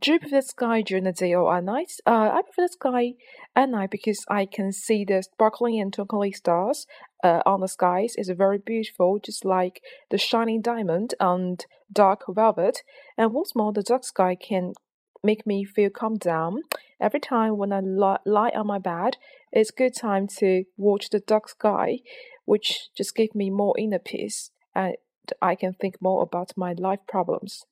do you prefer the sky during the day or at night? Uh, I prefer the sky at night because I can see the sparkling and twinkling stars uh, on the skies. It's very beautiful, just like the shining diamond and dark velvet. And what's more, the dark sky can make me feel calm down. Every time when I li- lie on my bed, it's good time to watch the dark sky, which just give me more inner peace and I can think more about my life problems.